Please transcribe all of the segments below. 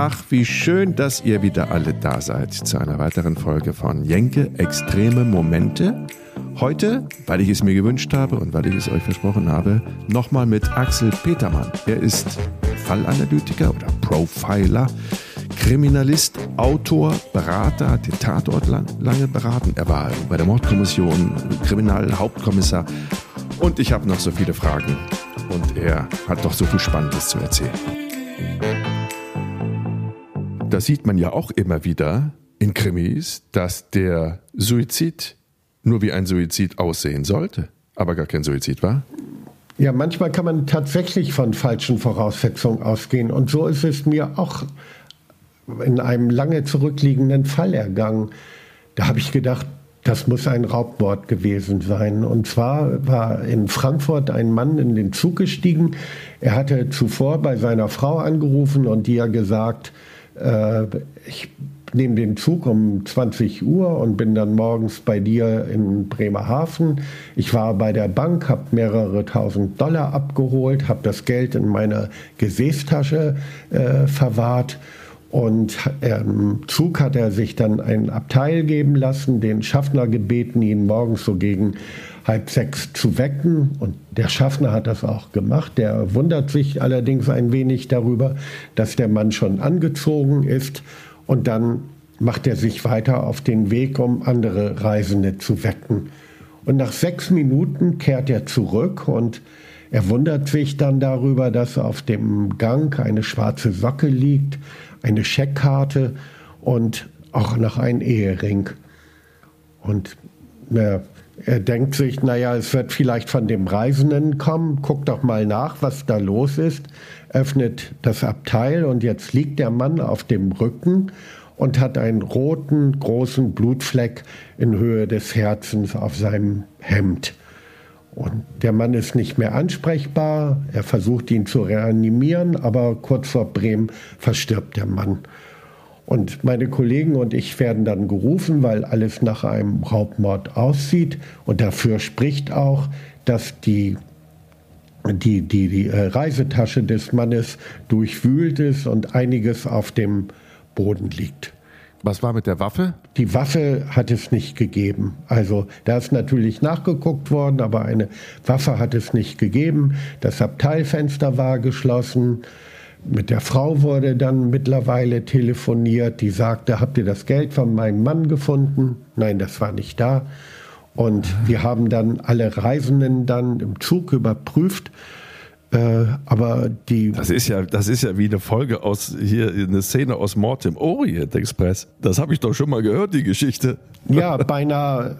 Ach, wie schön, dass ihr wieder alle da seid zu einer weiteren Folge von Jenke Extreme Momente. Heute, weil ich es mir gewünscht habe und weil ich es euch versprochen habe, nochmal mit Axel Petermann. Er ist Fallanalytiker oder Profiler, Kriminalist, Autor, Berater, hat den Tatort lang, lange beraten. Er war bei der Mordkommission Kriminalhauptkommissar. Und ich habe noch so viele Fragen. Und er hat doch so viel Spannendes zu erzählen. Da sieht man ja auch immer wieder in Krimis, dass der Suizid nur wie ein Suizid aussehen sollte, aber gar kein Suizid war. Ja, manchmal kann man tatsächlich von falschen Voraussetzungen ausgehen. Und so ist es mir auch in einem lange zurückliegenden Fall ergangen. Da habe ich gedacht, das muss ein Raubmord gewesen sein. Und zwar war in Frankfurt ein Mann in den Zug gestiegen. Er hatte zuvor bei seiner Frau angerufen und hat gesagt, äh, ich nehme den Zug um 20 Uhr und bin dann morgens bei dir in Bremerhaven. Ich war bei der Bank, habe mehrere tausend Dollar abgeholt, habe das Geld in meiner Gesäßtasche äh, verwahrt. Und im Zug hat er sich dann ein Abteil geben lassen, den Schaffner gebeten, ihn morgens so gegen halb sechs zu wecken. Und der Schaffner hat das auch gemacht. Der wundert sich allerdings ein wenig darüber, dass der Mann schon angezogen ist und dann macht er sich weiter auf den Weg, um andere Reisende zu wecken. Und nach sechs Minuten kehrt er zurück und er wundert sich dann darüber, dass auf dem Gang eine schwarze Socke liegt, eine Scheckkarte und auch noch ein Ehering. Und äh, er denkt sich, naja, es wird vielleicht von dem Reisenden kommen, guckt doch mal nach, was da los ist, öffnet das Abteil und jetzt liegt der Mann auf dem Rücken und hat einen roten, großen Blutfleck in Höhe des Herzens auf seinem Hemd. Und der Mann ist nicht mehr ansprechbar. Er versucht ihn zu reanimieren, aber kurz vor Bremen verstirbt der Mann. Und meine Kollegen und ich werden dann gerufen, weil alles nach einem Raubmord aussieht. Und dafür spricht auch, dass die, die, die, die äh, Reisetasche des Mannes durchwühlt ist und einiges auf dem Boden liegt. Was war mit der Waffe? Die Waffe hat es nicht gegeben. Also da ist natürlich nachgeguckt worden, aber eine Waffe hat es nicht gegeben. Das Abteilfenster war geschlossen. Mit der Frau wurde dann mittlerweile telefoniert, die sagte, habt ihr das Geld von meinem Mann gefunden? Nein, das war nicht da. Und wir haben dann alle Reisenden dann im Zug überprüft äh, aber die. Das ist ja, das ist ja wie eine Folge aus hier, eine Szene aus Mord im Orient Express. Das habe ich doch schon mal gehört, die Geschichte. Ja, beinahe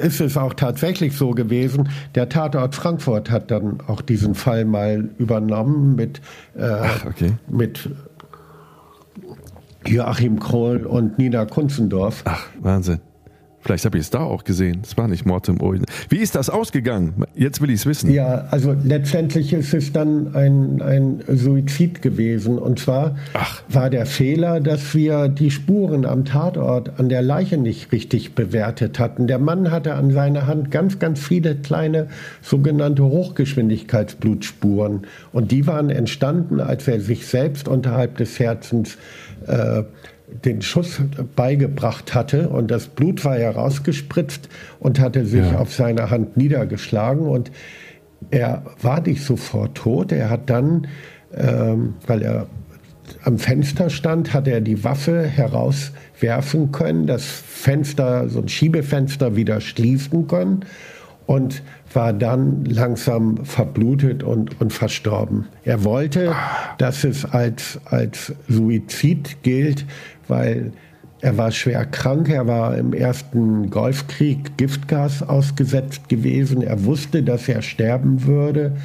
ist es auch tatsächlich so gewesen. Der Tatort Frankfurt hat dann auch diesen Fall mal übernommen mit, äh, Ach, okay. mit Joachim Kroll und Nina Kunzendorf. Ach, Wahnsinn. Vielleicht habe ich es da auch gesehen. Es war nicht Mord im Orient. Wie ist das ausgegangen? Jetzt will ich es wissen. Ja, also letztendlich ist es dann ein, ein Suizid gewesen. Und zwar Ach. war der Fehler, dass wir die Spuren am Tatort an der Leiche nicht richtig bewertet hatten. Der Mann hatte an seiner Hand ganz, ganz viele kleine sogenannte Hochgeschwindigkeitsblutspuren. Und die waren entstanden, als er sich selbst unterhalb des Herzens äh, den Schuss beigebracht hatte und das Blut war herausgespritzt und hatte sich ja. auf seine Hand niedergeschlagen und er war nicht sofort tot. Er hat dann, ähm, weil er am Fenster stand, hat er die Waffe herauswerfen können, das Fenster, so ein Schiebefenster wieder schließen können und war dann langsam verblutet und, und verstorben. Er wollte, dass es als, als Suizid gilt, weil er war schwer krank, er war im ersten Golfkrieg Giftgas ausgesetzt gewesen, er wusste, dass er sterben würde,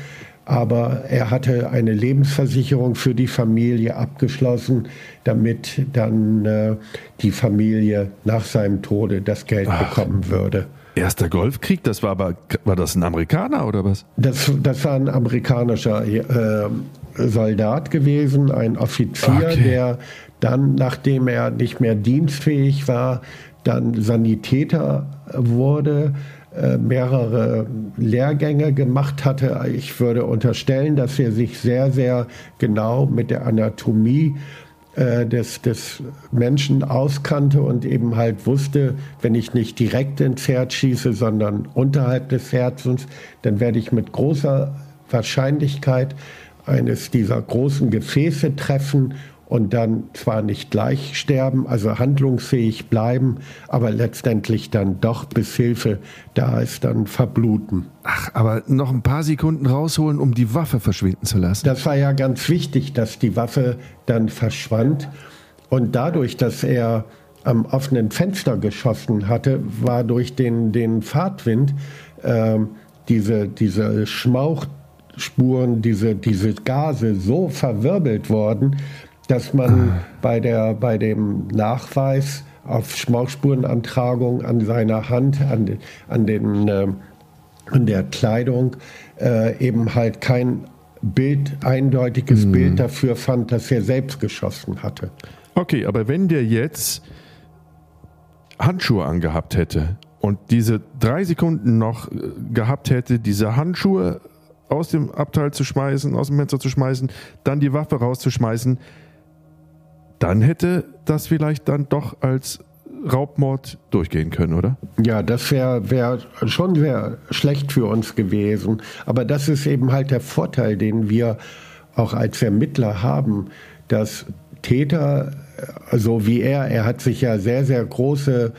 aber er hatte eine Lebensversicherung für die Familie abgeschlossen, damit dann äh, die Familie nach seinem Tode das Geld Ach. bekommen würde. Erster Golfkrieg, das war aber, war das ein Amerikaner oder was? Das, das war ein amerikanischer äh, Soldat gewesen, ein Offizier, okay. der dann, nachdem er nicht mehr dienstfähig war, dann Sanitäter wurde, äh, mehrere Lehrgänge gemacht hatte. Ich würde unterstellen, dass er sich sehr, sehr genau mit der Anatomie äh, des, des Menschen auskannte und eben halt wusste, wenn ich nicht direkt ins Herz schieße, sondern unterhalb des Herzens, dann werde ich mit großer Wahrscheinlichkeit eines dieser großen Gefäße treffen und dann zwar nicht gleich sterben, also handlungsfähig bleiben, aber letztendlich dann doch, bis Hilfe da ist, dann verbluten. Ach, aber noch ein paar Sekunden rausholen, um die Waffe verschwinden zu lassen. Das war ja ganz wichtig, dass die Waffe dann verschwand. Und dadurch, dass er am offenen Fenster geschossen hatte, war durch den, den Fahrtwind äh, diese, diese Schmauchspuren, diese, diese Gase so verwirbelt worden, dass man ah. bei, der, bei dem Nachweis auf Schmauchspurenantragung an seiner Hand, an, an, den, äh, an der Kleidung äh, eben halt kein Bild, eindeutiges mhm. Bild dafür fand, dass er selbst geschossen hatte. Okay, aber wenn der jetzt Handschuhe angehabt hätte und diese drei Sekunden noch äh, gehabt hätte, diese Handschuhe aus dem Abteil zu schmeißen, aus dem Fenster zu schmeißen, dann die Waffe rauszuschmeißen, dann hätte das vielleicht dann doch als Raubmord durchgehen können, oder? Ja, das wäre wär schon sehr schlecht für uns gewesen. Aber das ist eben halt der Vorteil, den wir auch als Ermittler haben, dass Täter, so wie er, er hat sich ja sehr, sehr große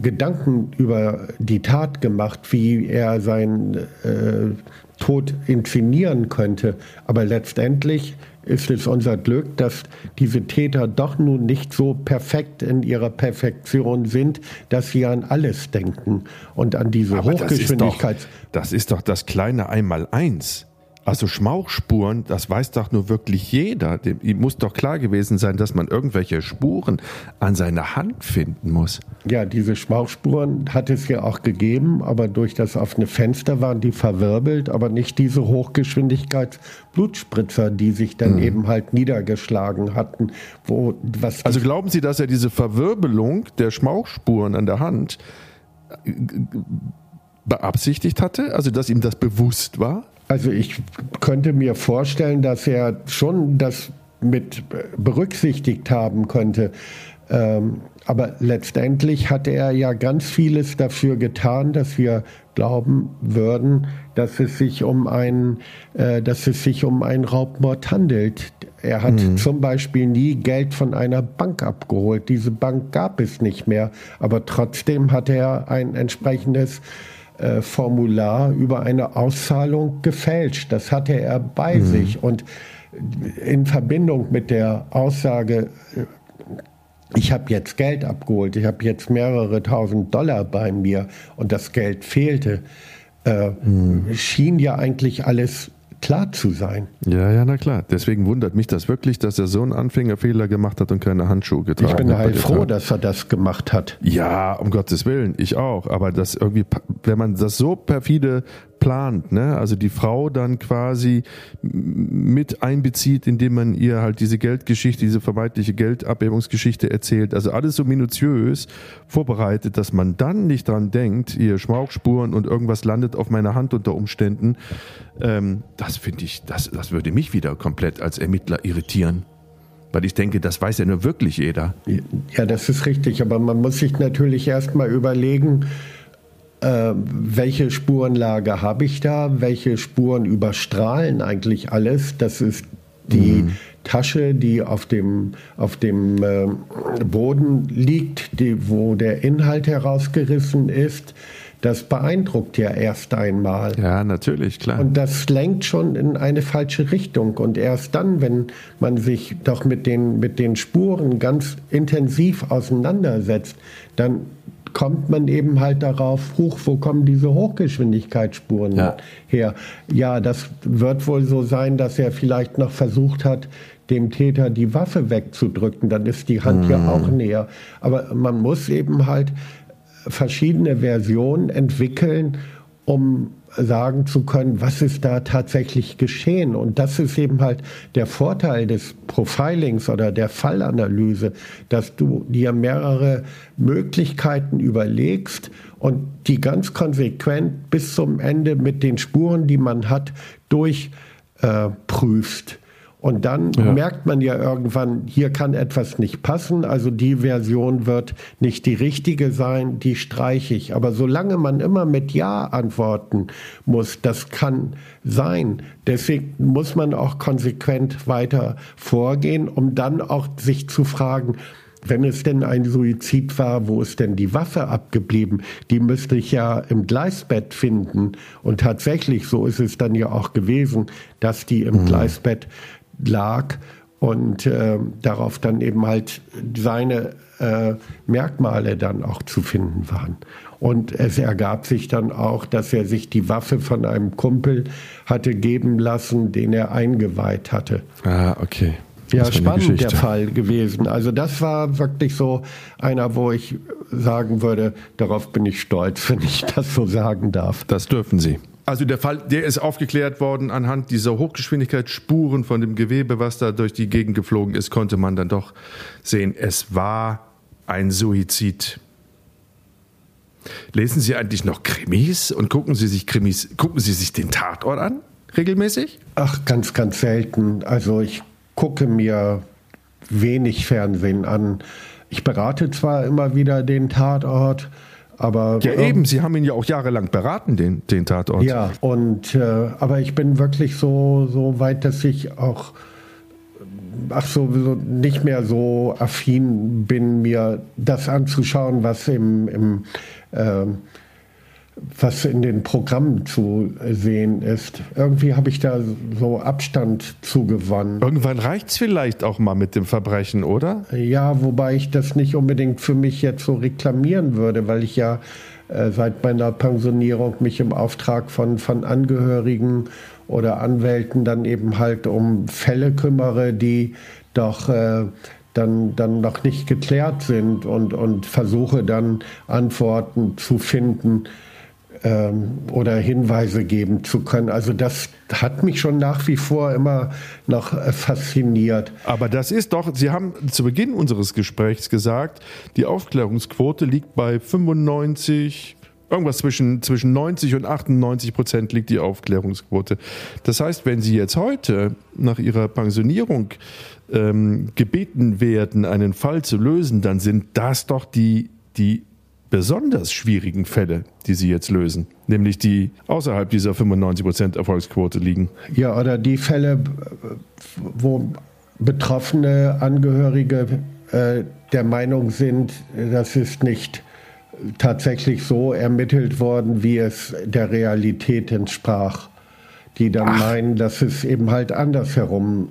Gedanken über die Tat gemacht, wie er seinen äh, Tod inszenieren könnte. Aber letztendlich ist es unser Glück, dass diese Täter doch nun nicht so perfekt in ihrer Perfektion sind, dass sie an alles denken und an diese Aber Hochgeschwindigkeit. Das ist, doch, das ist doch das kleine Einmaleins. Also Schmauchspuren, das weiß doch nur wirklich jeder. Dem muss doch klar gewesen sein, dass man irgendwelche Spuren an seiner Hand finden muss. Ja, diese Schmauchspuren hat es ja auch gegeben, aber durch das offene Fenster waren die verwirbelt, aber nicht diese Hochgeschwindigkeitsblutspritzer, die sich dann mhm. eben halt niedergeschlagen hatten. Wo, was also glauben Sie, dass er diese Verwirbelung der Schmauchspuren an der Hand äh, beabsichtigt hatte? Also dass ihm das bewusst war? Also ich könnte mir vorstellen, dass er schon das mit berücksichtigt haben könnte. Ähm, aber letztendlich hat er ja ganz vieles dafür getan, dass wir glauben würden, dass es sich um einen, äh, dass es sich um einen Raubmord handelt. Er hat mhm. zum Beispiel nie Geld von einer Bank abgeholt. Diese Bank gab es nicht mehr. Aber trotzdem hat er ein entsprechendes äh, Formular über eine Auszahlung gefälscht. Das hatte er bei mhm. sich. Und in Verbindung mit der Aussage, äh, ich habe jetzt Geld abgeholt, ich habe jetzt mehrere tausend Dollar bei mir und das Geld fehlte, äh, mhm. schien ja eigentlich alles klar zu sein. Ja, ja, na klar. Deswegen wundert mich das wirklich, dass er so einen Anfängerfehler gemacht hat und keine Handschuhe getragen hat. Ich bin halt froh, dass er das gemacht hat. Ja, um Gottes Willen, ich auch. Aber das irgendwie, wenn man das so perfide plant, ne? Also die Frau dann quasi mit einbezieht, indem man ihr halt diese Geldgeschichte, diese vermeintliche Geldabhebungsgeschichte erzählt. Also alles so minutiös vorbereitet, dass man dann nicht dran denkt, ihr Schmauchspuren und irgendwas landet auf meiner Hand unter Umständen. Ähm, das finde ich, das, das würde mich wieder komplett als Ermittler irritieren. Weil ich denke, das weiß ja nur wirklich jeder. Ja, das ist richtig. Aber man muss sich natürlich erstmal überlegen, äh, welche Spurenlage habe ich da, welche Spuren überstrahlen eigentlich alles. Das ist die mhm. Tasche, die auf dem, auf dem äh, Boden liegt, die, wo der Inhalt herausgerissen ist. Das beeindruckt ja erst einmal. Ja, natürlich, klar. Und das lenkt schon in eine falsche Richtung. Und erst dann, wenn man sich doch mit den, mit den Spuren ganz intensiv auseinandersetzt, dann kommt man eben halt darauf, huch, wo kommen diese Hochgeschwindigkeitsspuren ja. her? Ja, das wird wohl so sein, dass er vielleicht noch versucht hat, dem Täter die Waffe wegzudrücken. Dann ist die Hand mm. ja auch näher. Aber man muss eben halt verschiedene Versionen entwickeln, um sagen zu können, was ist da tatsächlich geschehen. Und das ist eben halt der Vorteil des Profilings oder der Fallanalyse, dass du dir mehrere Möglichkeiten überlegst und die ganz konsequent bis zum Ende mit den Spuren, die man hat, durchprüfst. Äh, Und dann ja. merkt man ja irgendwann, hier kann etwas nicht passen, also die Version wird nicht die richtige sein, die streiche ich. Aber solange man immer mit Ja antworten muss, das kann sein. Deswegen muss man auch konsequent weiter vorgehen, um dann auch sich zu fragen, wenn es denn ein Suizid war, wo ist denn die Waffe abgeblieben? Die müsste ich ja im Gleisbett finden. Und tatsächlich, so ist es dann ja auch gewesen, dass die im mhm. Gleisbett lag und äh, darauf dann eben halt seine äh, Merkmale dann auch zu finden waren. Und es ergab sich dann auch, dass er sich die Waffe von einem Kumpel hatte geben lassen, den er eingeweiht hatte. Ah, okay. Ja, spannend der Fall gewesen. Also das war wirklich so einer, wo ich sagen würde, darauf bin ich stolz, wenn ich das so sagen darf. Das dürfen Sie. Also der Fall, der ist aufgeklärt worden anhand dieser Hochgeschwindigkeitsspuren von dem Gewebe, was da durch die Gegend geflogen ist, konnte man dann doch sehen, es war ein Suizid. Lesen Sie eigentlich noch Krimis und gucken Sie sich Krimis, gucken Sie sich den Tatort an regelmäßig? Ach, ganz, ganz selten. Also ich gucke mir wenig Fernsehen an. Ich berate zwar immer wieder den Tatort, aber, ja, eben, Sie haben ihn ja auch jahrelang beraten, den, den Tatort. Ja, und äh, aber ich bin wirklich so, so weit, dass ich auch ach so, so nicht mehr so affin bin, mir das anzuschauen, was im, im äh, was in den Programmen zu sehen ist. Irgendwie habe ich da so Abstand zugewonnen. Irgendwann reicht es vielleicht auch mal mit dem Verbrechen, oder? Ja, wobei ich das nicht unbedingt für mich jetzt so reklamieren würde, weil ich ja äh, seit meiner Pensionierung mich im Auftrag von, von Angehörigen oder Anwälten dann eben halt um Fälle kümmere, die doch äh, dann, dann noch nicht geklärt sind und, und versuche dann Antworten zu finden ähm, oder Hinweise geben zu können. Also das hat mich schon nach wie vor immer noch äh, fasziniert. Aber das ist doch, Sie haben zu Beginn unseres Gesprächs gesagt, die Aufklärungsquote liegt bei 95, irgendwas zwischen, zwischen 90 und 98 Prozent liegt die Aufklärungsquote. Das heißt, wenn Sie jetzt heute nach Ihrer Pensionierung ähm, gebeten werden, einen Fall zu lösen, dann sind das doch die, die besonders schwierigen Fälle, die Sie jetzt lösen, nämlich die außerhalb dieser 95% Erfolgsquote liegen. Ja, oder die Fälle, wo betroffene Angehörige äh, der Meinung sind, das ist nicht tatsächlich so ermittelt worden, wie es der Realität entsprach. Die dann Ach. meinen, dass es eben halt andersherum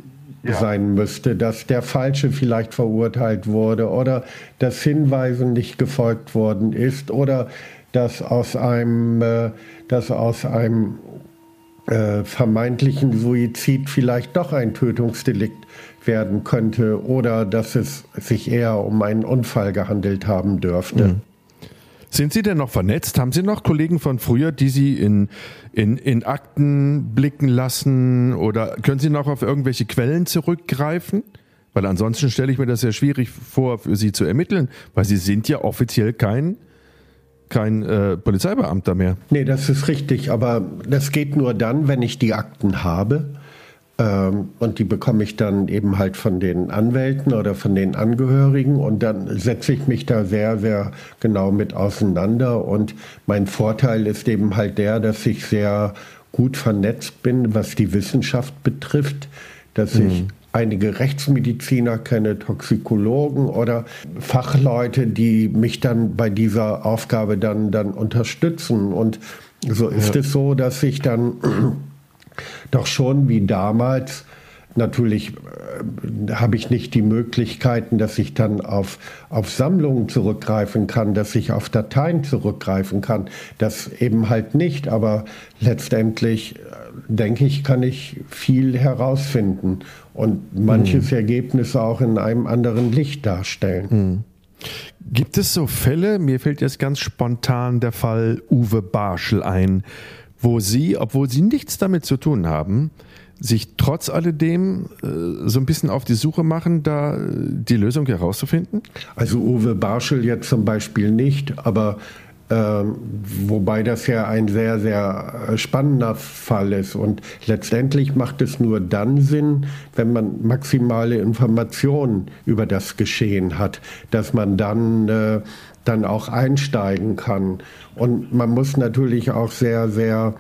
ja. sein müsste, dass der Falsche vielleicht verurteilt wurde oder dass Hinweisen nicht gefolgt worden ist oder dass aus einem, äh, dass aus einem äh, vermeintlichen Suizid vielleicht doch ein Tötungsdelikt werden könnte oder dass es sich eher um einen Unfall gehandelt haben dürfte. Mhm. Sind Sie denn noch vernetzt? Haben Sie noch Kollegen von früher, die Sie in, in, in Akten blicken lassen? Oder können Sie noch auf irgendwelche Quellen zurückgreifen? Weil ansonsten stelle ich mir das sehr schwierig vor, für Sie zu ermitteln, weil Sie sind ja offiziell kein, kein äh, Polizeibeamter mehr. Nee, das ist richtig, aber das geht nur dann, wenn ich die Akten habe und die bekomme ich dann eben halt von den Anwälten oder von den Angehörigen und dann setze ich mich da sehr, sehr genau mit auseinander. Und mein Vorteil ist eben halt der, dass ich sehr gut vernetzt bin, was die Wissenschaft betrifft, dass mhm. ich einige Rechtsmediziner kenne, Toxikologen oder Fachleute, die mich dann bei dieser Aufgabe dann, dann unterstützen. Und so ist ja. es so, dass ich dann doch schon wie damals. Natürlich äh, habe ich nicht die Möglichkeiten, dass ich dann auf, auf Sammlungen zurückgreifen kann, dass ich auf Dateien zurückgreifen kann. Das eben halt nicht. Aber letztendlich, äh, denke ich, kann ich viel herausfinden und manches mhm. Ergebnis auch in einem anderen Licht darstellen. Mhm. Gibt es so Fälle, mir fällt jetzt ganz spontan der Fall Uwe Barschel ein, wo Sie, obwohl Sie nichts damit zu tun haben, sich trotz alledem äh, so ein bisschen auf die Suche machen, da die Lösung herauszufinden? Also Uwe Barschel jetzt zum Beispiel nicht, aber Ähm, wobei das ja ein sehr, sehr äh, spannender Fall ist. Und letztendlich macht es nur dann Sinn, wenn man maximale Informationen über das Geschehen hat, dass man dann, äh, dann auch einsteigen kann. Und man muss natürlich auch sehr, sehr,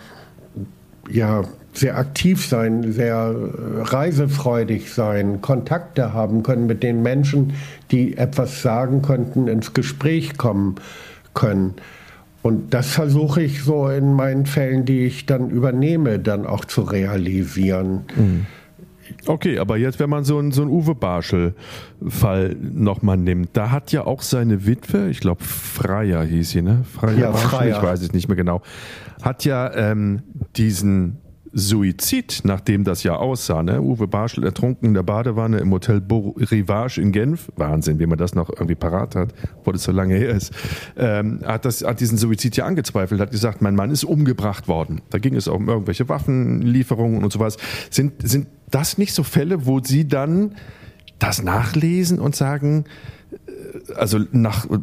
ja, sehr aktiv sein, sehr äh, reisefreudig sein, Kontakte haben können mit den Menschen, die etwas sagen könnten, ins Gespräch kommen können. Und das versuche ich so in meinen Fällen, die ich dann übernehme, dann auch zu realisieren. Mhm. Okay, aber jetzt, wenn man so einen, so einen Uwe Barschel-Fall nochmal nimmt, da hat ja auch seine Witwe, ich glaube Freier hieß sie, ne? Freier, ja, Freier. ich weiß es nicht mehr genau, hat ja ähm, diesen Suizid, nachdem das ja aussah. Ne? Uwe Barschel ertrunken in der Badewanne im Hotel Beau Rivage in Genf. Wahnsinn, wie man das noch irgendwie parat hat, obwohl das so lange her ist. Ähm, hat, das, hat diesen Suizid ja angezweifelt, hat gesagt, mein Mann ist umgebracht worden. Da ging es auch um irgendwelche Waffenlieferungen und sowas. Sind, sind das nicht so Fälle, wo Sie dann das nachlesen und sagen, also nach äh,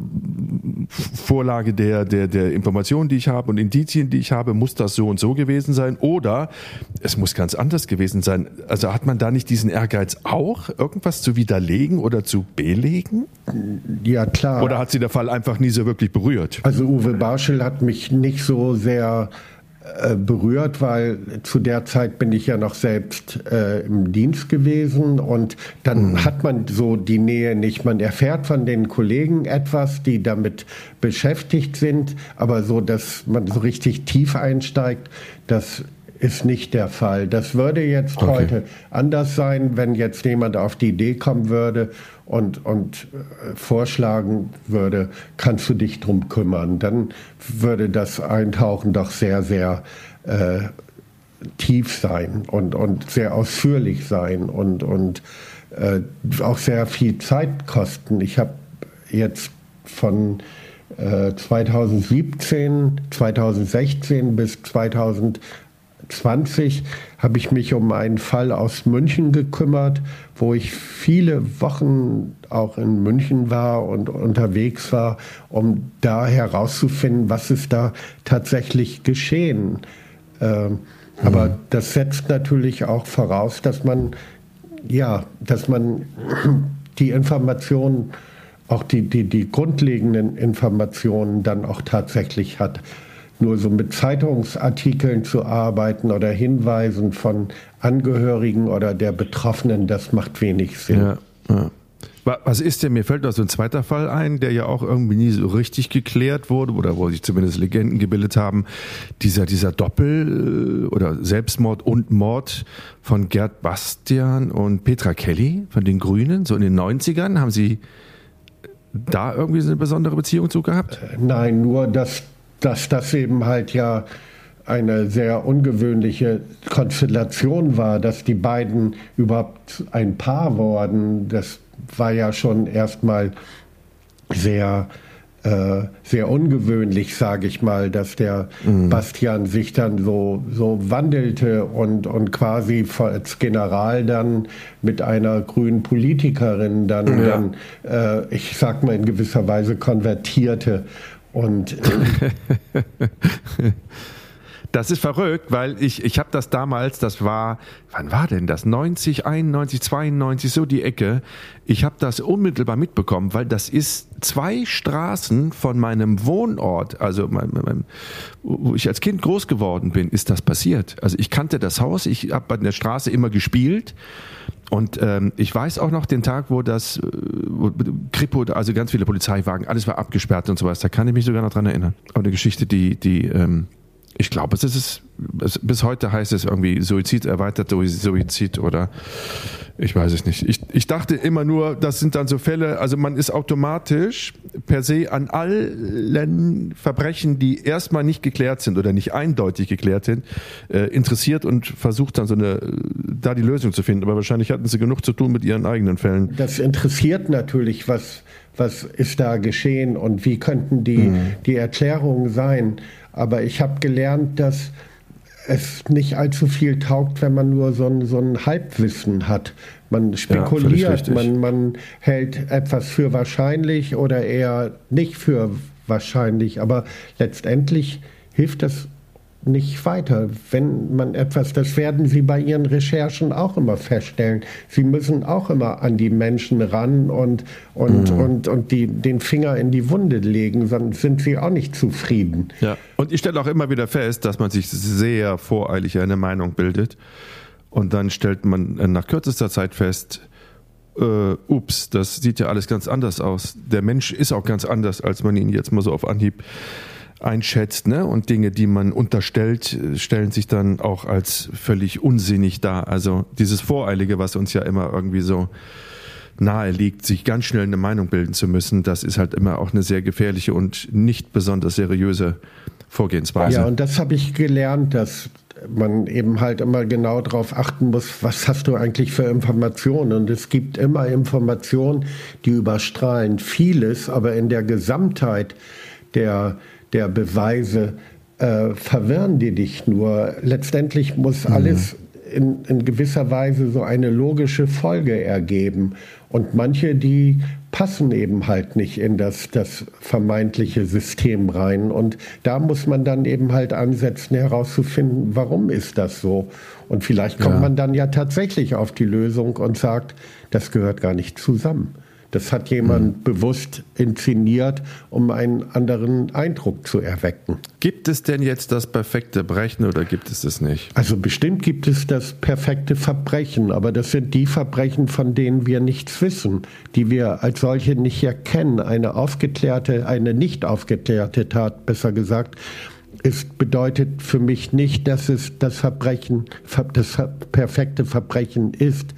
Vorlage der, der, der Informationen, die ich habe und Indizien, die ich habe, muss das so und so gewesen sein oder es muss ganz anders gewesen sein. Also hat man da nicht diesen Ehrgeiz auch, irgendwas zu widerlegen oder zu belegen? Ja, klar. Oder hat sie der Fall einfach nie so wirklich berührt? Also Uwe Barschel hat mich nicht so sehr äh, berührt, weil zu der Zeit bin ich ja noch selbst äh, im Dienst gewesen und dann mhm. hat man so die Nähe nicht. Man erfährt von den Kollegen etwas, die damit beschäftigt sind, aber so, dass man so richtig tief einsteigt, das ist nicht der Fall. Das würde jetzt okay. heute anders sein, wenn jetzt jemand auf die Idee kommen würde und, und äh, vorschlagen würde, kannst du dich drum kümmern, dann würde das Eintauchen doch sehr, sehr äh, tief sein und, und sehr ausführlich sein und, und äh, auch sehr viel Zeit kosten. Ich habe jetzt von 2017, äh, 2016 bis 2000 20 habe ich mich um einen Fall aus München gekümmert, wo ich viele Wochen auch in München war und unterwegs war, um da herauszufinden, was ist da tatsächlich geschehen. Ähm, aber mhm. das setzt natürlich auch voraus, dass man ja, dass man die Informationen, auch die, die, die grundlegenden Informationen dann auch tatsächlich hat nur so mit Zeitungsartikeln zu arbeiten oder Hinweisen von Angehörigen oder der Betroffenen, das macht wenig Sinn. Ja, ja. Was ist denn, mir fällt noch so ein zweiter Fall ein, der ja auch irgendwie nie so richtig geklärt wurde oder wo sich zumindest Legenden gebildet haben. Dieser, dieser Doppel- äh, oder Selbstmord und Mord von Gerd Bastian und Petra Kelly von den Grünen, so in den 90ern. Haben Sie da irgendwie eine besondere Beziehung zu gehabt? Nein, nur dass dass das eben halt ja eine sehr ungewöhnliche Konstellation war, dass die beiden überhaupt ein Paar wurden. Das war ja schon erstmal sehr äh, sehr ungewöhnlich, sage ich mal, dass der mhm. Bastian sich dann so, so wandelte und, und quasi als General dann mit einer grünen Politikerin dann, ja. dann äh, ich sag mal, in gewisser Weise konvertierte. Und das ist verrückt, weil ich, ich habe das damals, das war, wann war denn das? 90, 91, 92, so die Ecke. Ich habe das unmittelbar mitbekommen, weil das ist zwei Straßen von meinem Wohnort, also mein, mein, wo ich als Kind groß geworden bin, ist das passiert. Also ich kannte das Haus, ich habe an der Straße immer gespielt und ähm, ich weiß auch noch den Tag, wo das äh, wo Kripo, also ganz viele Polizeiwagen, alles war abgesperrt und sowas. Da kann ich mich sogar noch dran erinnern. Aber eine Geschichte, die, die ähm, ich glaube, es ist es, bis heute heißt es irgendwie Suizid, erweitert Suizid oder ich weiß es nicht. Ich, ich dachte immer nur, das sind dann so Fälle, also man ist automatisch per se an allen Verbrechen, die erstmal nicht geklärt sind oder nicht eindeutig geklärt sind, äh, interessiert und versucht dann so eine, da die Lösung zu finden. Aber wahrscheinlich hatten sie genug zu tun mit ihren eigenen Fällen. Das interessiert natürlich, was, was ist da geschehen und wie könnten die, mhm. die Erklärungen sein. Aber ich habe gelernt, dass es nicht allzu viel taugt, wenn man nur so ein, so ein Halbwissen hat. Man spekuliert, ja, man, man hält etwas für wahrscheinlich oder eher nicht für wahrscheinlich. Aber letztendlich hilft das nicht weiter. Wenn man etwas, das werden Sie bei Ihren Recherchen auch immer feststellen. Sie müssen auch immer an die Menschen ran und, und, mhm. und, und die, den Finger in die Wunde legen, sonst sind Sie auch nicht zufrieden. Ja, und ich stelle auch immer wieder fest, dass man sich sehr voreilig eine Meinung bildet. Und dann stellt man nach kürzester Zeit fest, äh, ups, das sieht ja alles ganz anders aus. Der Mensch ist auch ganz anders, als man ihn jetzt mal so auf Anhieb einschätzt, ne? Und Dinge, die man unterstellt, stellen sich dann auch als völlig unsinnig dar. Also dieses Voreilige, was uns ja immer irgendwie so nahe liegt, sich ganz schnell eine Meinung bilden zu müssen, das ist halt immer auch eine sehr gefährliche und nicht besonders seriöse Vorgehensweise. Ja, und das habe ich gelernt, dass man eben halt immer genau darauf achten muss, was hast du eigentlich für Informationen. Und es gibt immer Informationen, die überstrahlen vieles, aber in der Gesamtheit der, der Beweise äh, verwirren die dich nur. Letztendlich muss mhm. alles in, in gewisser Weise so eine logische Folge ergeben. Und manche, die passen eben halt nicht in das, das vermeintliche System rein. Und da muss man dann eben halt ansetzen, herauszufinden, warum ist das so. Und vielleicht kommt ja. man dann ja tatsächlich auf die Lösung und sagt, das gehört gar nicht zusammen. Das hat jemand mhm. bewusst inszeniert, um einen anderen Eindruck zu erwecken. Gibt es denn jetzt das perfekte Brechen oder gibt es es nicht? Also bestimmt gibt es das perfekte Verbrechen, aber das sind die Verbrechen, von denen wir nichts wissen, die wir als solche nicht erkennen. Eine aufgeklärte, eine nicht aufgeklärte Tat, besser gesagt, es bedeutet für mich nicht, dass es das Verbrechen, das perfekte Verbrechen ist.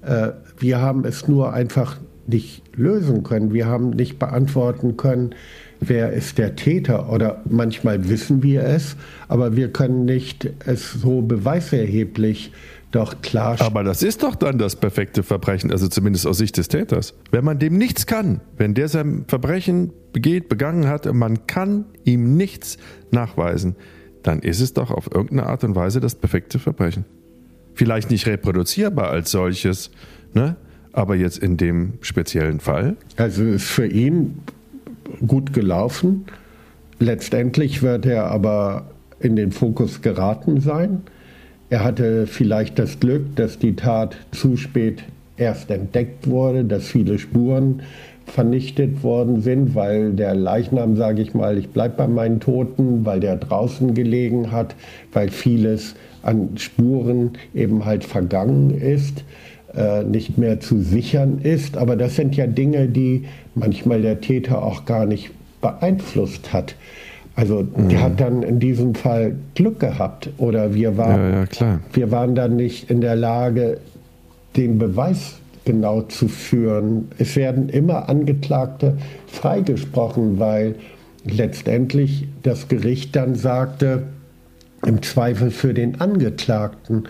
Äh, wir haben es nur einfach nicht lösen können. Wir haben nicht beantworten können, wer ist der Täter oder manchmal wissen wir es, aber wir können nicht es so beweiserheblich doch klar. Aber das ist doch dann das perfekte Verbrechen, also zumindest aus Sicht des Täters. Wenn man dem nichts kann, wenn der sein Verbrechen begeht, begangen hat, man kann ihm nichts nachweisen, dann ist es doch auf irgendeine Art und Weise das perfekte Verbrechen. Vielleicht nicht reproduzierbar als solches, ne? Aber jetzt in dem speziellen Fall? Also ist für ihn gut gelaufen. Letztendlich wird er aber in den Fokus geraten sein. Er hatte vielleicht das Glück, dass die Tat zu spät erst entdeckt wurde, dass viele Spuren vernichtet worden sind, weil der Leichnam, sage ich mal, ich bleibe bei meinen Toten, weil der draußen gelegen hat, weil vieles an Spuren eben halt vergangen ist. Äh, nicht mehr zu sichern ist. Aber das sind ja Dinge, die manchmal der Täter auch gar nicht beeinflusst hat. Also mhm. der hat dann in diesem Fall Glück gehabt oder wir waren, ja, ja, wir waren dann nicht in der Lage, den Beweis genau zu führen. Es werden immer Angeklagte freigesprochen, weil letztendlich das Gericht dann sagte, im Zweifel für den Angeklagten.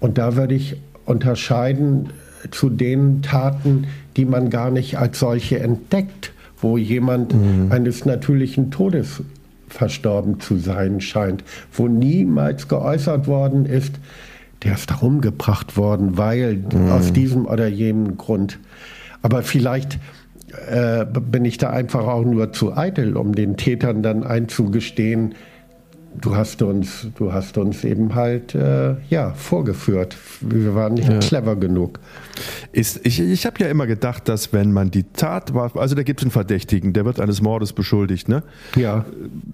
Und da würde ich unterscheiden zu den Taten, die man gar nicht als solche entdeckt, wo jemand mhm. eines natürlichen Todes verstorben zu sein scheint, wo niemals geäußert worden ist, der ist da umgebracht worden, weil mhm. aus diesem oder jenem Grund. Aber vielleicht äh, bin ich da einfach auch nur zu eitel, um den Tätern dann einzugestehen, du hast uns, du hast uns eben halt äh, ja vorgeführt. Wir waren nicht ja. clever genug. Ist, ich ich habe ja immer gedacht, dass wenn man die Tatwaffe, also da gibt es einen Verdächtigen, der wird eines Mordes beschuldigt, ne? Ja.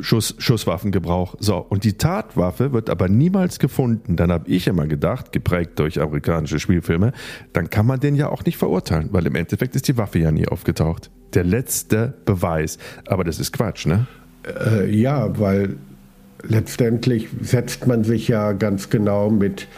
Schuss, Schusswaffengebrauch. So und die Tatwaffe wird aber niemals gefunden. Dann habe ich immer gedacht, geprägt durch amerikanische Spielfilme, dann kann man den ja auch nicht verurteilen, weil im Endeffekt ist die Waffe ja nie aufgetaucht. Der letzte Beweis. Aber das ist Quatsch, ne? Äh, ja, weil letztendlich setzt man sich ja ganz genau mit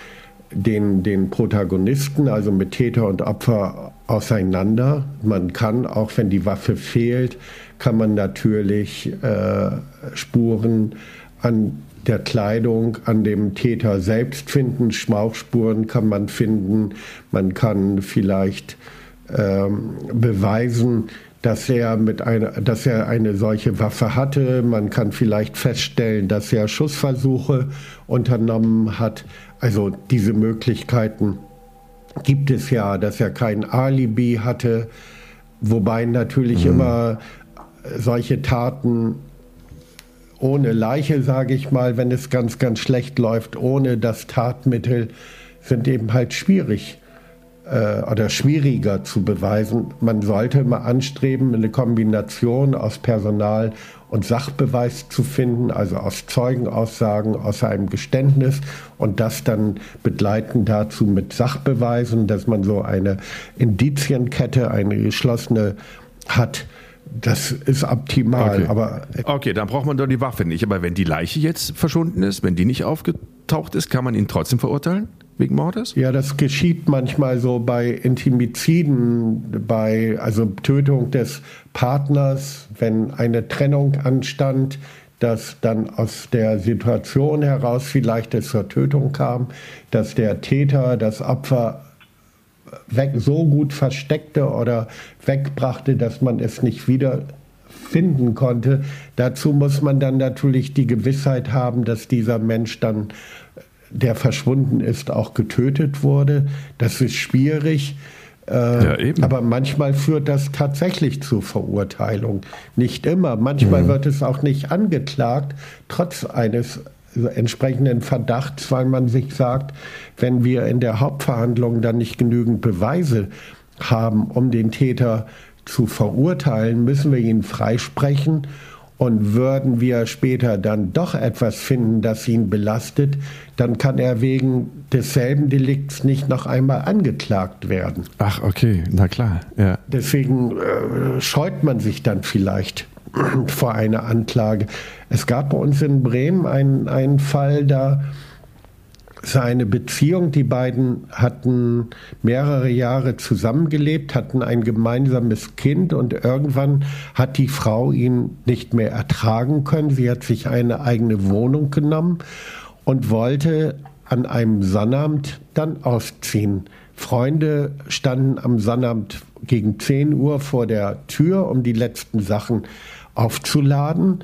den, den Protagonisten, also mit Täter und Opfer, auseinander. Man kann, auch wenn die Waffe fehlt, kann man natürlich äh, Spuren an der Kleidung, an dem Täter selbst finden. Schmauchspuren kann man finden. Man kann vielleicht ähm, beweisen, dass er, mit einer, dass er eine solche Waffe hatte. Man kann vielleicht feststellen, dass er Schussversuche unternommen hat. Also diese Möglichkeiten gibt es ja, dass er kein Alibi hatte. Wobei natürlich mhm. immer solche Taten ohne Leiche, sage ich mal, wenn es ganz, ganz schlecht läuft, ohne das Tatmittel, sind eben halt schwierig oder schwieriger zu beweisen. Man sollte mal anstreben, eine Kombination aus Personal und Sachbeweis zu finden, also aus Zeugenaussagen, aus einem Geständnis und das dann begleiten dazu mit Sachbeweisen, dass man so eine Indizienkette, eine geschlossene hat. Das ist optimal, okay. aber. Okay, dann braucht man doch die Waffe nicht. Aber wenn die Leiche jetzt verschwunden ist, wenn die nicht aufgetaucht ist, kann man ihn trotzdem verurteilen? Wegen Mordes? Ja, das geschieht manchmal so bei Intimiziden, bei also Tötung des Partners, wenn eine Trennung anstand, dass dann aus der Situation heraus vielleicht es zur Tötung kam, dass der Täter das Opfer weg, so gut versteckte oder wegbrachte, dass man es nicht wieder finden konnte. Dazu muss man dann natürlich die Gewissheit haben, dass dieser Mensch dann der verschwunden ist, auch getötet wurde. Das ist schwierig. Äh, ja, aber manchmal führt das tatsächlich zu Verurteilung. Nicht immer. Manchmal mhm. wird es auch nicht angeklagt, trotz eines entsprechenden Verdachts, weil man sich sagt, wenn wir in der Hauptverhandlung dann nicht genügend Beweise haben, um den Täter zu verurteilen, müssen wir ihn freisprechen und würden wir später dann doch etwas finden, das ihn belastet, dann kann er wegen desselben Delikts nicht noch einmal angeklagt werden. Ach, okay, na klar. Ja. Deswegen äh, scheut man sich dann vielleicht vor einer Anklage. Es gab bei uns in Bremen einen, einen Fall, da seine Beziehung. Die beiden hatten mehrere Jahre zusammengelebt, hatten ein gemeinsames Kind und irgendwann hat die Frau ihn nicht mehr ertragen können. Sie hat sich eine eigene Wohnung genommen und wollte an einem Sonnabend dann ausziehen. Freunde standen am Sonnabend gegen 10 Uhr vor der Tür, um die letzten Sachen aufzuladen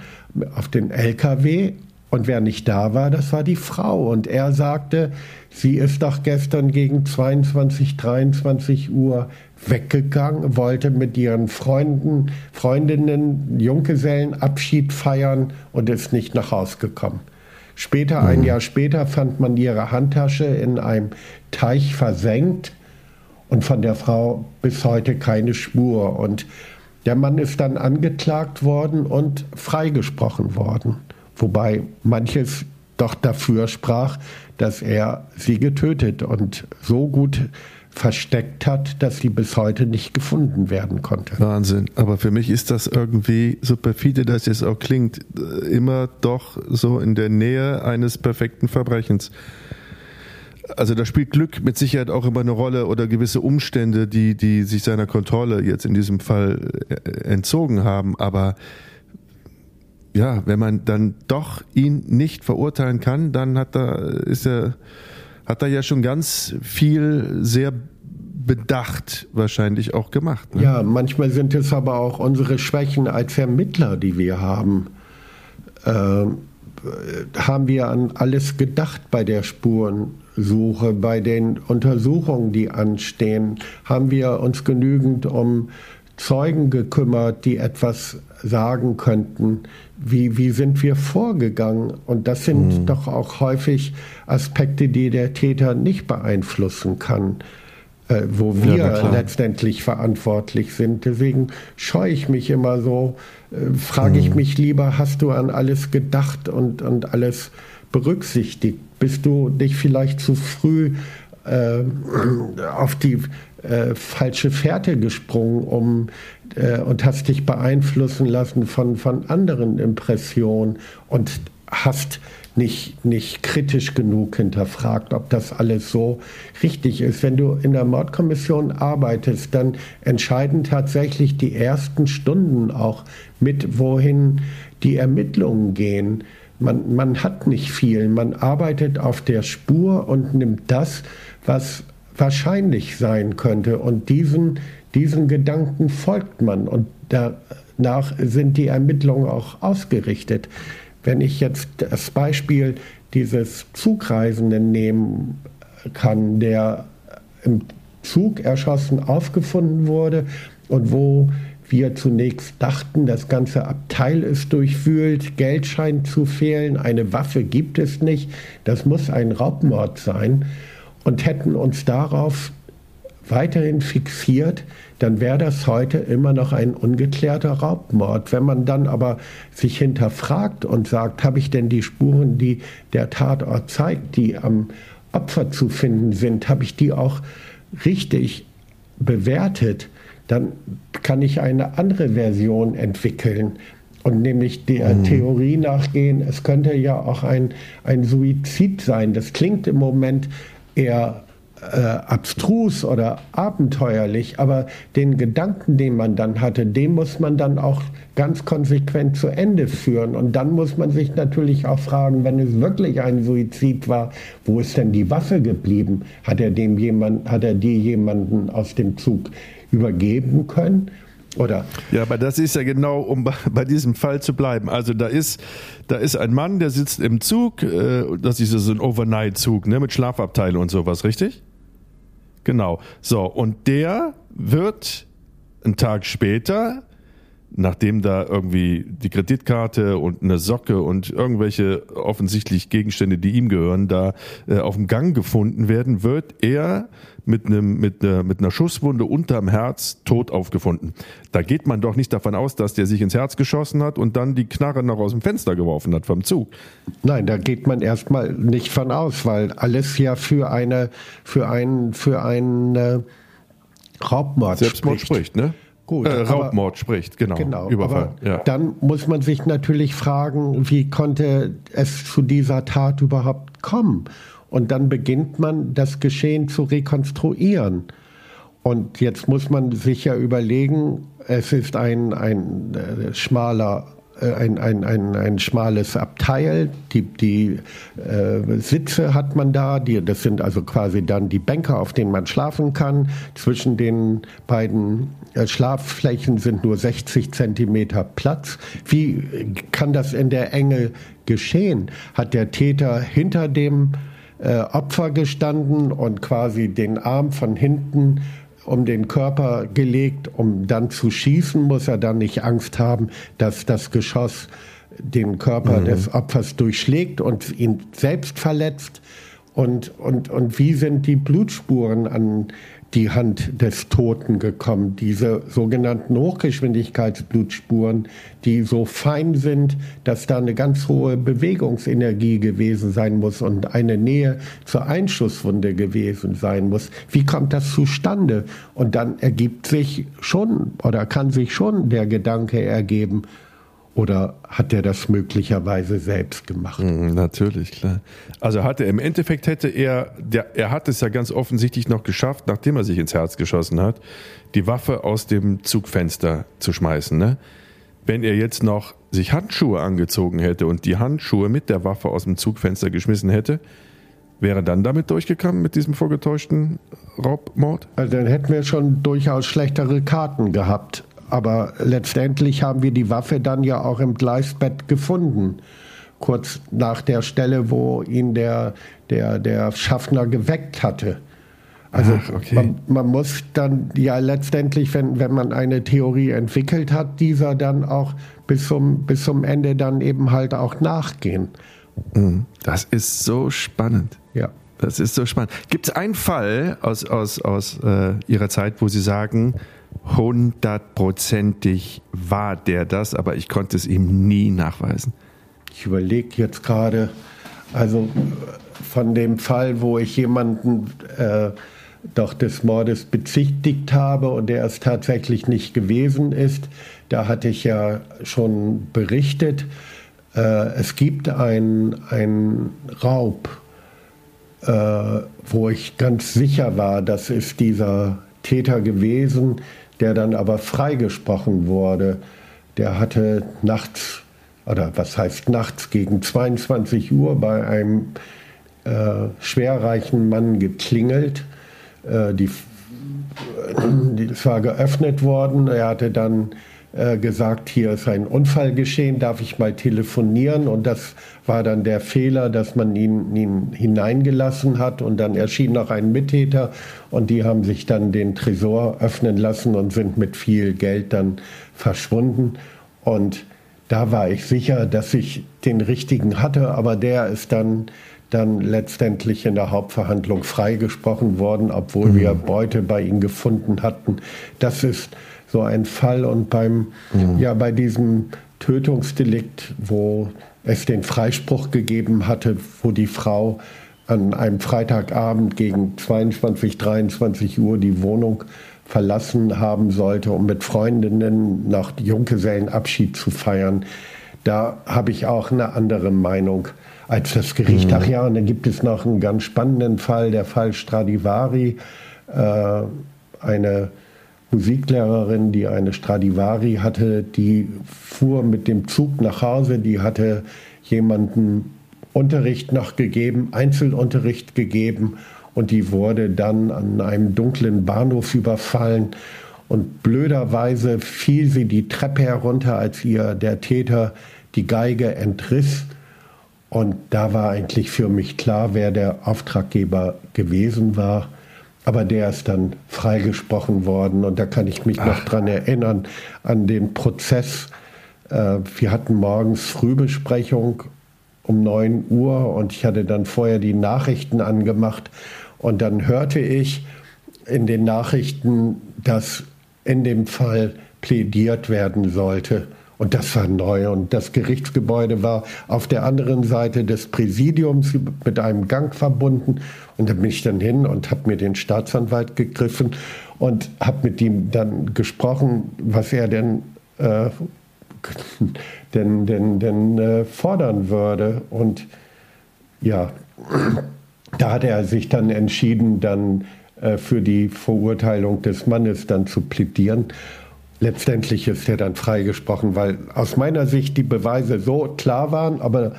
auf den LKW und wer nicht da war, das war die Frau. Und er sagte, sie ist doch gestern gegen 22, 23 Uhr weggegangen, wollte mit ihren Freunden, Freundinnen Junggesellenabschied feiern und ist nicht nach Hause gekommen. Später, ein mhm. Jahr später, fand man ihre Handtasche in einem Teich versenkt und von der Frau bis heute keine Spur. Und der Mann ist dann angeklagt worden und freigesprochen worden wobei manches doch dafür sprach, dass er sie getötet und so gut versteckt hat, dass sie bis heute nicht gefunden werden konnte. Wahnsinn. Aber für mich ist das irgendwie, so perfide dass es auch klingt, immer doch so in der Nähe eines perfekten Verbrechens. Also da spielt Glück mit Sicherheit auch immer eine Rolle oder gewisse Umstände, die, die sich seiner Kontrolle jetzt in diesem Fall äh, entzogen haben. Aber ja, wenn man dann doch ihn nicht verurteilen kann, dann hat er, ist er, hat er ja schon ganz viel sehr bedacht wahrscheinlich auch gemacht. Ne? Ja, manchmal sind es aber auch unsere Schwächen als Vermittler, die wir haben. Äh, haben wir an alles gedacht bei der Spurensuche, bei den Untersuchungen, die anstehen? Haben wir uns genügend um Zeugen gekümmert, die etwas sagen könnten? Wie, wie sind wir vorgegangen? Und das sind mhm. doch auch häufig Aspekte, die der Täter nicht beeinflussen kann, äh, wo wir ja, letztendlich verantwortlich sind. Deswegen scheue ich mich immer so, äh, frage mhm. ich mich lieber, hast du an alles gedacht und, und alles berücksichtigt? Bist du dich vielleicht zu früh äh, auf die äh, falsche Fährte gesprungen, um äh, und hast dich beeinflussen lassen von, von anderen Impressionen und hast nicht, nicht kritisch genug hinterfragt, ob das alles so richtig ist. Wenn du in der Mordkommission arbeitest, dann entscheiden tatsächlich die ersten Stunden auch mit, wohin die Ermittlungen gehen. Man, man hat nicht viel, man arbeitet auf der Spur und nimmt das, was wahrscheinlich sein könnte. Und diesen, diesen Gedanken folgt man und danach sind die Ermittlungen auch ausgerichtet. Wenn ich jetzt das Beispiel dieses Zugreisenden nehmen kann, der im Zug erschossen aufgefunden wurde und wo wir zunächst dachten, das ganze Abteil ist durchwühlt, Geld scheint zu fehlen, eine Waffe gibt es nicht, das muss ein Raubmord sein und hätten uns darauf weiterhin fixiert, dann wäre das heute immer noch ein ungeklärter Raubmord. Wenn man dann aber sich hinterfragt und sagt, habe ich denn die Spuren, die der Tatort zeigt, die am Opfer zu finden sind, habe ich die auch richtig bewertet, dann kann ich eine andere Version entwickeln und nämlich der mhm. Theorie nachgehen, es könnte ja auch ein, ein Suizid sein. Das klingt im Moment eher äh, abstrus oder abenteuerlich, aber den Gedanken, den man dann hatte, den muss man dann auch ganz konsequent zu Ende führen. Und dann muss man sich natürlich auch fragen, wenn es wirklich ein Suizid war, wo ist denn die Waffe geblieben? Hat er dem jemand, hat er die jemanden aus dem Zug übergeben können? Oder? Ja, aber das ist ja genau, um bei diesem Fall zu bleiben. Also da ist, da ist ein Mann, der sitzt im Zug, äh, das ist so ein Overnight-Zug, ne, mit Schlafabteil und sowas, richtig? Genau. So, und der wird einen Tag später nachdem da irgendwie die Kreditkarte und eine Socke und irgendwelche offensichtlich Gegenstände, die ihm gehören, da äh, auf dem Gang gefunden werden, wird er mit einem mit einer, mit einer Schusswunde unterm Herz tot aufgefunden. Da geht man doch nicht davon aus, dass der sich ins Herz geschossen hat und dann die Knarre noch aus dem Fenster geworfen hat vom Zug. Nein, da geht man erstmal nicht von aus, weil alles ja für eine für einen für einen äh, Raubmord Selbstmord spricht, spricht ne? Gut, äh, Raubmord aber, spricht, genau. genau Überfall. Ja. Dann muss man sich natürlich fragen, wie konnte es zu dieser Tat überhaupt kommen? Und dann beginnt man, das Geschehen zu rekonstruieren. Und jetzt muss man sich ja überlegen, es ist ein, ein äh, schmaler ein, ein, ein, ein schmales Abteil. Die, die äh, Sitze hat man da, die, das sind also quasi dann die Bänke, auf denen man schlafen kann. Zwischen den beiden äh, Schlafflächen sind nur 60 Zentimeter Platz. Wie kann das in der Enge geschehen? Hat der Täter hinter dem äh, Opfer gestanden und quasi den Arm von hinten um den Körper gelegt, um dann zu schießen, muss er dann nicht Angst haben, dass das Geschoss den Körper mhm. des Opfers durchschlägt und ihn selbst verletzt. Und, und, und wie sind die Blutspuren an die Hand des Toten gekommen. Diese sogenannten Hochgeschwindigkeitsblutspuren, die so fein sind, dass da eine ganz hohe Bewegungsenergie gewesen sein muss und eine Nähe zur Einschusswunde gewesen sein muss. Wie kommt das zustande? Und dann ergibt sich schon oder kann sich schon der Gedanke ergeben, oder hat er das möglicherweise selbst gemacht? Mhm, natürlich, klar. Also hatte im Endeffekt hätte er, der, er hat es ja ganz offensichtlich noch geschafft, nachdem er sich ins Herz geschossen hat, die Waffe aus dem Zugfenster zu schmeißen. Ne? Wenn er jetzt noch sich Handschuhe angezogen hätte und die Handschuhe mit der Waffe aus dem Zugfenster geschmissen hätte, wäre er dann damit durchgekommen mit diesem vorgetäuschten Raubmord? Also dann hätten wir schon durchaus schlechtere Karten gehabt. Aber letztendlich haben wir die Waffe dann ja auch im Gleisbett gefunden. Kurz nach der Stelle, wo ihn der, der, der Schaffner geweckt hatte. Also Ach, okay. man, man, muss dann ja letztendlich, wenn, wenn man eine Theorie entwickelt hat, dieser dann auch bis zum, bis zum Ende dann eben halt auch nachgehen. Mhm. Das ist so spannend. Ja. Das ist so spannend. Gibt es einen Fall aus, aus, aus äh, Ihrer Zeit, wo Sie sagen, hundertprozentig war der das, aber ich konnte es ihm nie nachweisen. Ich überlege jetzt gerade, also von dem Fall, wo ich jemanden äh, doch des Mordes bezichtigt habe und der es tatsächlich nicht gewesen ist, da hatte ich ja schon berichtet, äh, es gibt einen Raub, äh, wo ich ganz sicher war, das ist dieser Täter gewesen, der dann aber freigesprochen wurde, der hatte nachts, oder was heißt nachts, gegen 22 Uhr bei einem äh, schwerreichen Mann geklingelt. Äh, die, die, es war geöffnet worden. Er hatte dann äh, gesagt, hier ist ein Unfall geschehen, darf ich mal telefonieren? Und das war dann der Fehler, dass man ihn, ihn hineingelassen hat und dann erschien noch ein Mittäter und die haben sich dann den Tresor öffnen lassen und sind mit viel Geld dann verschwunden. Und da war ich sicher, dass ich den richtigen hatte, aber der ist dann dann letztendlich in der Hauptverhandlung freigesprochen worden, obwohl mhm. wir Beute bei ihm gefunden hatten. Das ist so ein Fall. Und beim, mhm. ja, bei diesem Tötungsdelikt, wo es den Freispruch gegeben hatte, wo die Frau an einem Freitagabend gegen 22, 23 Uhr die Wohnung verlassen haben sollte, um mit Freundinnen nach Junggesellenabschied zu feiern. Da habe ich auch eine andere Meinung als das Gericht. Mhm. Ach ja, und dann gibt es noch einen ganz spannenden Fall, der Fall Stradivari. Äh, eine Musiklehrerin, die eine Stradivari hatte, die fuhr mit dem Zug nach Hause, die hatte jemanden Unterricht noch gegeben, Einzelunterricht gegeben und die wurde dann an einem dunklen Bahnhof überfallen und blöderweise fiel sie die Treppe herunter, als ihr der Täter die Geige entriss und da war eigentlich für mich klar, wer der Auftraggeber gewesen war. Aber der ist dann freigesprochen worden und da kann ich mich Ach. noch dran erinnern an den Prozess. Äh, wir hatten morgens Frühbesprechung um 9 Uhr und ich hatte dann vorher die Nachrichten angemacht und dann hörte ich in den Nachrichten, dass in dem Fall plädiert werden sollte. Und das war neu. Und das Gerichtsgebäude war auf der anderen Seite des Präsidiums mit einem Gang verbunden. Und da bin ich dann hin und habe mir den Staatsanwalt gegriffen und habe mit ihm dann gesprochen, was er denn, äh, denn, denn, denn äh, fordern würde. Und ja, da hat er sich dann entschieden, dann äh, für die Verurteilung des Mannes dann zu plädieren letztendlich ist er dann freigesprochen, weil aus meiner Sicht die Beweise so klar waren, aber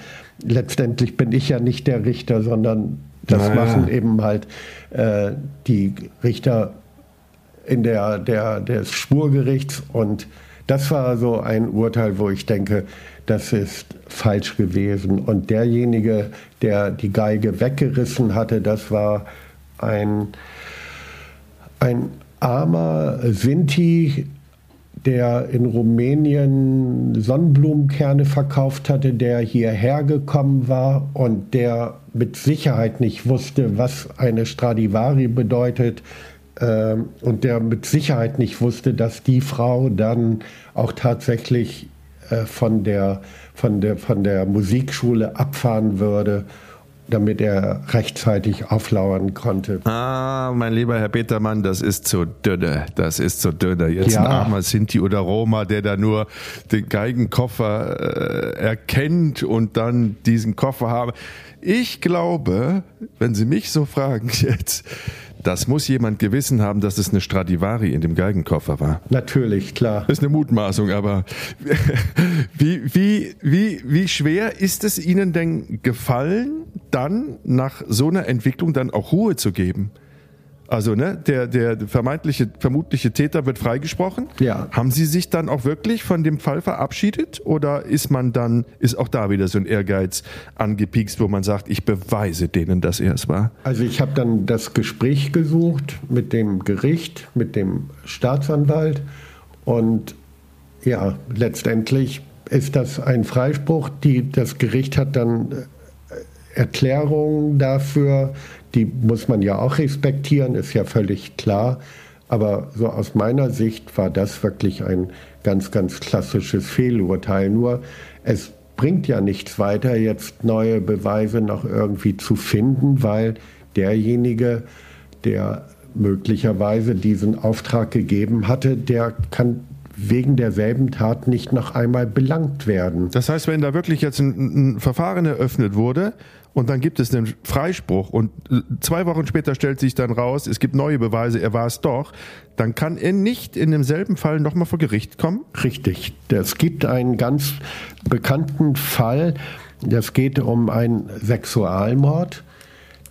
letztendlich bin ich ja nicht der Richter, sondern das naja. machen eben halt äh, die Richter in der, der, des Spurgerichts und das war so ein Urteil, wo ich denke, das ist falsch gewesen. Und derjenige, der die Geige weggerissen hatte, das war ein, ein armer Sinti, der in Rumänien Sonnenblumenkerne verkauft hatte, der hierher gekommen war und der mit Sicherheit nicht wusste, was eine Stradivari bedeutet äh, und der mit Sicherheit nicht wusste, dass die Frau dann auch tatsächlich äh, von, der, von, der, von der Musikschule abfahren würde damit er rechtzeitig auflauern konnte. Ah, mein lieber Herr Petermann, das ist zu dünne. Das ist zu dünne. Jetzt ja. ein armer Sinti oder Roma, der da nur den Geigenkoffer äh, erkennt und dann diesen Koffer habe. Ich glaube, wenn Sie mich so fragen jetzt, das muss jemand gewissen haben, dass es eine Stradivari in dem Geigenkoffer war. Natürlich, klar. Das ist eine Mutmaßung, aber wie, wie, wie, wie schwer ist es Ihnen denn gefallen, dann nach so einer Entwicklung dann auch Ruhe zu geben? Also, ne, der, der vermeintliche, vermutliche Täter wird freigesprochen. Ja. Haben Sie sich dann auch wirklich von dem Fall verabschiedet? Oder ist man dann, ist auch da wieder so ein Ehrgeiz angepiekst, wo man sagt, ich beweise denen, dass er es war? Also, ich habe dann das Gespräch gesucht mit dem Gericht, mit dem Staatsanwalt. Und ja, letztendlich ist das ein Freispruch. Die, das Gericht hat dann Erklärungen dafür die muss man ja auch respektieren, ist ja völlig klar. Aber so aus meiner Sicht war das wirklich ein ganz, ganz klassisches Fehlurteil. Nur es bringt ja nichts weiter, jetzt neue Beweise noch irgendwie zu finden, weil derjenige, der möglicherweise diesen Auftrag gegeben hatte, der kann wegen derselben Tat nicht noch einmal belangt werden. Das heißt, wenn da wirklich jetzt ein, ein Verfahren eröffnet wurde, und dann gibt es einen Freispruch und zwei Wochen später stellt sich dann raus, es gibt neue Beweise, er war es doch, dann kann er nicht in demselben Fall nochmal vor Gericht kommen? Richtig. Es gibt einen ganz bekannten Fall, das geht um einen Sexualmord.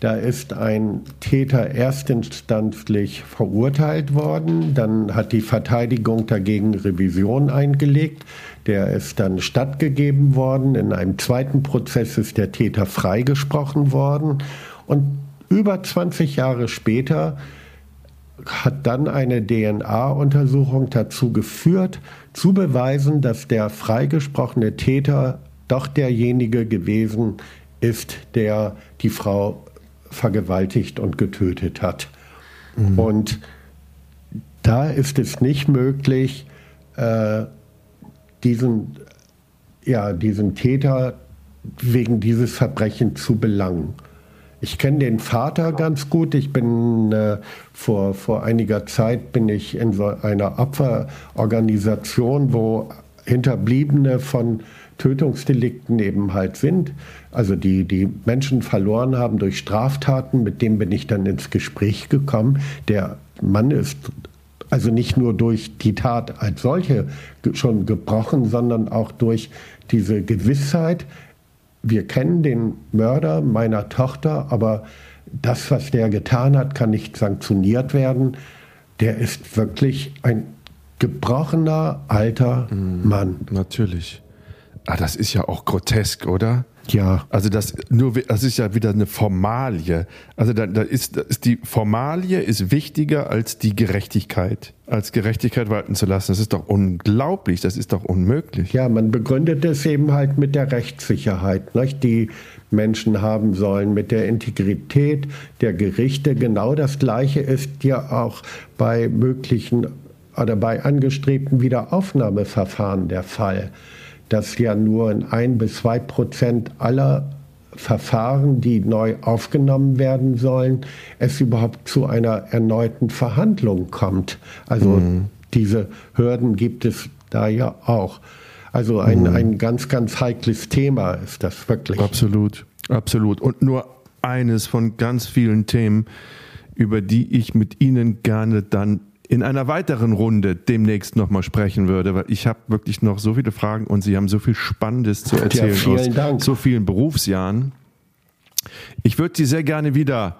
Da ist ein Täter erstinstanzlich verurteilt worden. Dann hat die Verteidigung dagegen Revision eingelegt. Der ist dann stattgegeben worden. In einem zweiten Prozess ist der Täter freigesprochen worden. Und über 20 Jahre später hat dann eine DNA-Untersuchung dazu geführt, zu beweisen, dass der freigesprochene Täter doch derjenige gewesen ist, der die Frau vergewaltigt und getötet hat. Mhm. Und da ist es nicht möglich, äh, diesen, ja, diesen Täter wegen dieses Verbrechens zu belangen. Ich kenne den Vater ganz gut. Ich bin äh, vor, vor einiger Zeit bin ich in so einer Opferorganisation, wo Hinterbliebene von Tötungsdelikten eben halt sind. Also die, die Menschen verloren haben durch Straftaten, mit dem bin ich dann ins Gespräch gekommen. Der Mann ist also nicht nur durch die Tat als solche schon gebrochen, sondern auch durch diese Gewissheit, wir kennen den Mörder meiner Tochter, aber das, was der getan hat, kann nicht sanktioniert werden. Der ist wirklich ein gebrochener alter mhm, Mann. Natürlich. Ah, das ist ja auch grotesk, oder? Ja. Also das nur, das ist ja wieder eine Formalie. Also da, da, ist, da ist die Formalie ist wichtiger als die Gerechtigkeit, als Gerechtigkeit walten zu lassen. Das ist doch unglaublich. Das ist doch unmöglich. Ja, man begründet es eben halt mit der Rechtssicherheit, nicht? die Menschen haben sollen, mit der Integrität der Gerichte. Genau das Gleiche ist ja auch bei möglichen oder bei angestrebten Wiederaufnahmeverfahren der Fall dass ja nur in ein bis zwei Prozent aller Verfahren, die neu aufgenommen werden sollen, es überhaupt zu einer erneuten Verhandlung kommt. Also mhm. diese Hürden gibt es da ja auch. Also ein, mhm. ein ganz, ganz heikles Thema ist das wirklich. Absolut, absolut. Und nur eines von ganz vielen Themen, über die ich mit Ihnen gerne dann in einer weiteren Runde demnächst nochmal sprechen würde, weil ich habe wirklich noch so viele Fragen und Sie haben so viel Spannendes zu erzählen ja, vielen aus Dank. so vielen Berufsjahren. Ich würde Sie sehr gerne wieder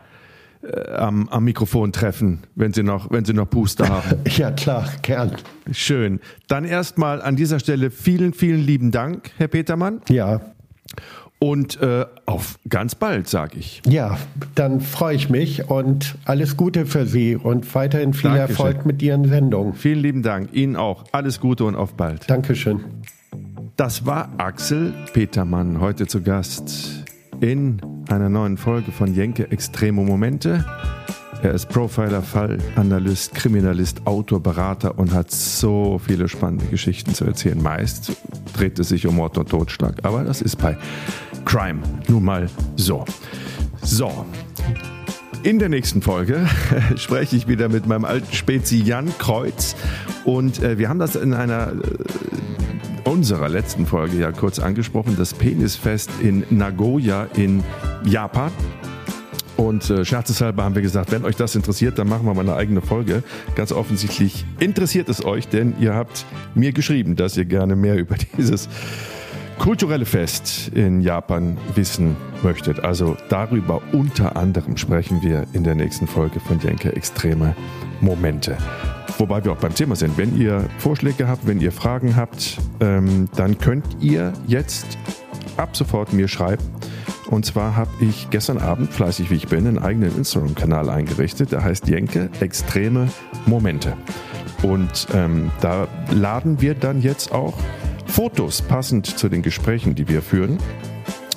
äh, am, am Mikrofon treffen, wenn Sie noch, wenn Sie noch Puste haben. ja, klar, gern. Schön. Dann erstmal an dieser Stelle vielen, vielen lieben Dank, Herr Petermann. Ja. Und äh, auf ganz bald, sage ich. Ja, dann freue ich mich und alles Gute für Sie und weiterhin viel Dankeschön. Erfolg mit Ihren Sendungen. Vielen lieben Dank. Ihnen auch. Alles Gute und auf bald. Dankeschön. Das war Axel Petermann heute zu Gast in einer neuen Folge von Jenke Extremo Momente. Er ist Profiler, Fallanalyst, Kriminalist, Autor, Berater und hat so viele spannende Geschichten zu erzählen. Meist dreht es sich um Mord und Totschlag, aber das ist bei Crime nun mal so. So. In der nächsten Folge spreche ich wieder mit meinem alten Spezi Jan Kreuz und äh, wir haben das in einer äh, unserer letzten Folge ja kurz angesprochen, das Penisfest in Nagoya in Japan. Und äh, scherzeshalber haben wir gesagt, wenn euch das interessiert, dann machen wir mal eine eigene Folge. Ganz offensichtlich interessiert es euch, denn ihr habt mir geschrieben, dass ihr gerne mehr über dieses kulturelle Fest in Japan wissen möchtet. Also darüber unter anderem sprechen wir in der nächsten Folge von Jenke Extreme Momente. Wobei wir auch beim Thema sind. Wenn ihr Vorschläge habt, wenn ihr Fragen habt, ähm, dann könnt ihr jetzt ab sofort mir schreiben und zwar habe ich gestern Abend, fleißig wie ich bin, einen eigenen Instagram-Kanal eingerichtet. Der heißt Jenke Extreme Momente. Und ähm, da laden wir dann jetzt auch Fotos passend zu den Gesprächen, die wir führen,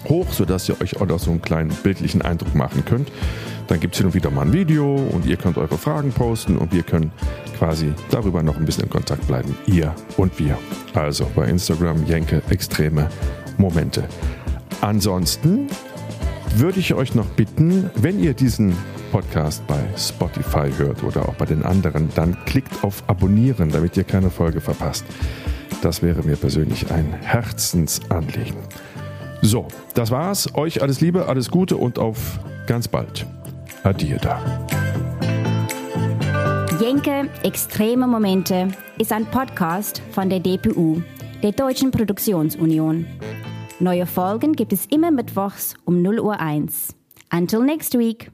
hoch, sodass ihr euch auch noch so einen kleinen bildlichen Eindruck machen könnt. Dann gibt es hin und wieder mal ein Video und ihr könnt eure Fragen posten und wir können quasi darüber noch ein bisschen in Kontakt bleiben. Ihr und wir. Also bei Instagram Jenke Extreme Momente. Ansonsten würde ich euch noch bitten, wenn ihr diesen Podcast bei Spotify hört oder auch bei den anderen, dann klickt auf Abonnieren, damit ihr keine Folge verpasst. Das wäre mir persönlich ein Herzensanliegen. So, das war's. Euch alles Liebe, alles Gute und auf ganz bald. Adieu da. Jenke Extreme Momente ist ein Podcast von der DPU, der Deutschen Produktionsunion. Neue Folgen gibt es immer mittwochs um 0 Uhr 1. Until next week.